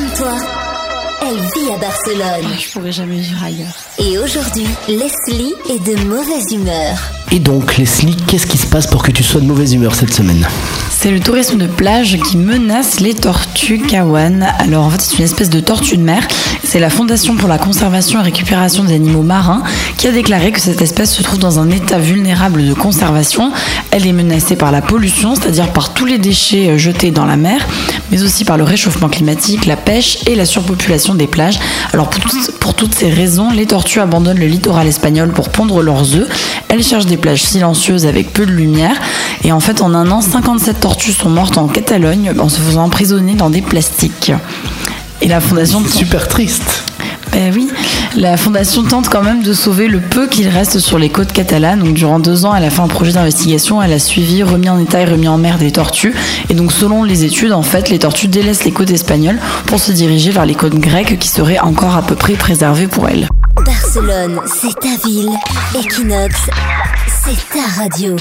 comme toi, elle vit à Barcelone. Je pourrais jamais vivre ailleurs. Et aujourd'hui, Leslie est de mauvaise humeur. Et donc, Leslie, qu'est-ce qui se passe pour que tu sois de mauvaise humeur cette semaine? C'est le tourisme de plage qui menace les tortues kawan. Alors en fait, c'est une espèce de tortue de mer. C'est la Fondation pour la conservation et récupération des animaux marins qui a déclaré que cette espèce se trouve dans un état vulnérable de conservation. Elle est menacée par la pollution, c'est-à-dire par tous les déchets euh, jetés dans la mer, mais aussi par le réchauffement climatique, la pêche et la surpopulation des plages. Alors pour, toutes- pour toutes ces raisons, les tortues abandonnent le littoral espagnol pour pondre leurs œufs. Elles cherchent des plages silencieuses avec peu de lumière. Et en fait, en un an, 57 tortues sont mortes en Catalogne en se faisant emprisonner dans des plastiques. Et la fondation... Super triste. Ben oui, la fondation tente quand même de sauver le peu qu'il reste sur les côtes catalanes. Donc durant deux ans, elle a fait un projet d'investigation, elle a suivi, remis en état et remis en mer des tortues. Et donc selon les études, en fait, les tortues délaissent les côtes espagnoles pour se diriger vers les côtes grecques qui seraient encore à peu près préservées pour elles. Barcelone, c'est ta ville. Equinox, c'est ta radio.